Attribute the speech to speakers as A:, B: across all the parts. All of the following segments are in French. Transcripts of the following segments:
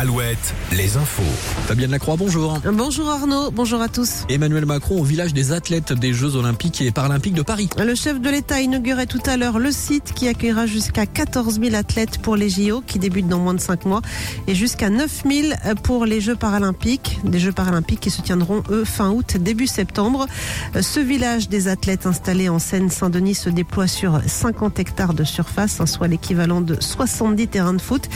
A: Alouette, les infos.
B: Fabienne Lacroix, bonjour.
C: Bonjour Arnaud, bonjour à tous.
B: Emmanuel Macron au village des athlètes des Jeux Olympiques et Paralympiques de Paris.
C: Le chef de l'État inaugurait tout à l'heure le site qui accueillera jusqu'à 14 000 athlètes pour les JO qui débutent dans moins de 5 mois et jusqu'à 9 000 pour les Jeux Paralympiques. Des Jeux Paralympiques qui se tiendront eux fin août, début septembre. Ce village des athlètes installé en Seine-Saint-Denis se déploie sur 50 hectares de surface, soit l'équivalent de 70 terrains de foot.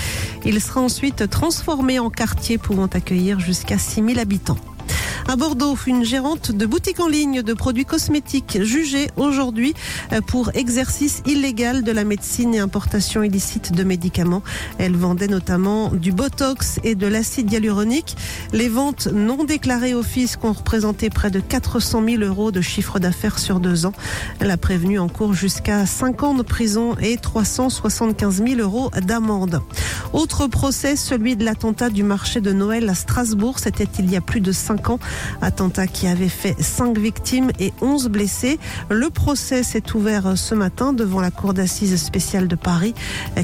C: Il sera ensuite transformé en quartier pouvant accueillir jusqu'à 6000 habitants. À Bordeaux, une gérante de boutique en ligne de produits cosmétiques jugée aujourd'hui pour exercice illégal de la médecine et importation illicite de médicaments. Elle vendait notamment du botox et de l'acide hyaluronique. Les ventes non déclarées au fisc ont représenté près de 400 000 euros de chiffre d'affaires sur deux ans. Elle a prévenu en cours jusqu'à 5 ans de prison et 375 000 euros d'amende. Autre procès, celui de l'attentat du marché de Noël à Strasbourg. C'était il y a plus de 5 ans. Attentat qui avait fait 5 victimes et 11 blessés. Le procès s'est ouvert ce matin devant la cour d'assises spéciale de Paris.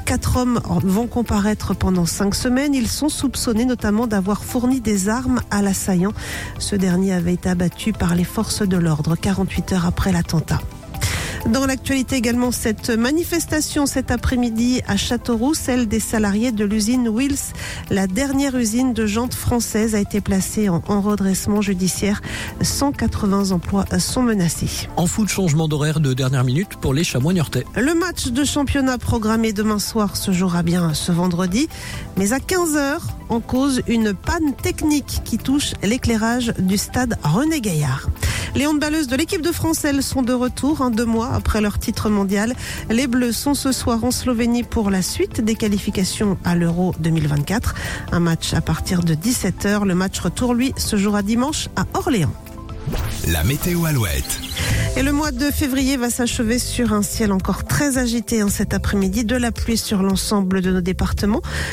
C: Quatre hommes vont comparaître pendant 5 semaines. Ils sont soupçonnés notamment d'avoir fourni des armes à l'assaillant. Ce dernier avait été abattu par les forces de l'ordre 48 heures après l'attentat. Dans l'actualité également, cette manifestation cet après-midi à Châteauroux, celle des salariés de l'usine Wills, la dernière usine de jantes française, a été placée en, redressement judiciaire. 180 emplois sont menacés.
B: En foot, changement d'horaire de dernière minute pour les chamois niortais.
C: Le match de championnat programmé demain soir se jouera bien ce vendredi, mais à 15h, en cause une panne technique qui touche l'éclairage du stade René Gaillard. Les handballeuses de l'équipe de France, elles sont de retour, hein, deux mois après leur titre mondial. Les Bleus sont ce soir en Slovénie pour la suite des qualifications à l'Euro 2024. Un match à partir de 17h. Le match retour, lui, se jouera dimanche à Orléans.
A: La météo Alouette.
C: Et le mois de février va s'achever sur un ciel encore très agité hein, cet après-midi, de la pluie sur l'ensemble de nos départements.